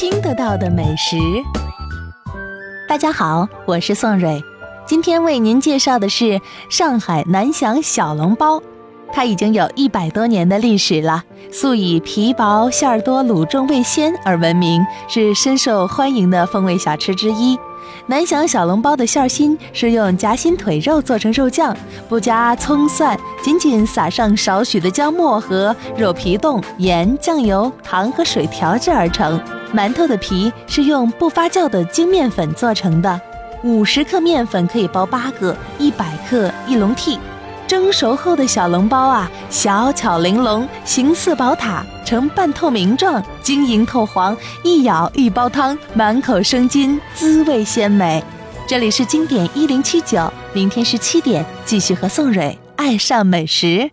听得到的美食。大家好，我是宋蕊，今天为您介绍的是上海南翔小笼包。它已经有一百多年的历史了，素以皮薄馅儿多、卤重味鲜而闻名，是深受欢迎的风味小吃之一。南翔小笼包的馅儿心是用夹心腿肉做成肉酱，不加葱蒜，仅仅撒上少许的姜末和肉皮冻、盐、酱油、糖和水调制而成。馒头的皮是用不发酵的精面粉做成的，五十克面粉可以包八个，一百克一笼屉。蒸熟后的小笼包啊，小巧玲珑，形似宝塔，呈半透明状，晶莹透黄，一咬一包汤，满口生津，滋味鲜美。这里是经典一零七九，明天十七点继续和宋蕊爱上美食。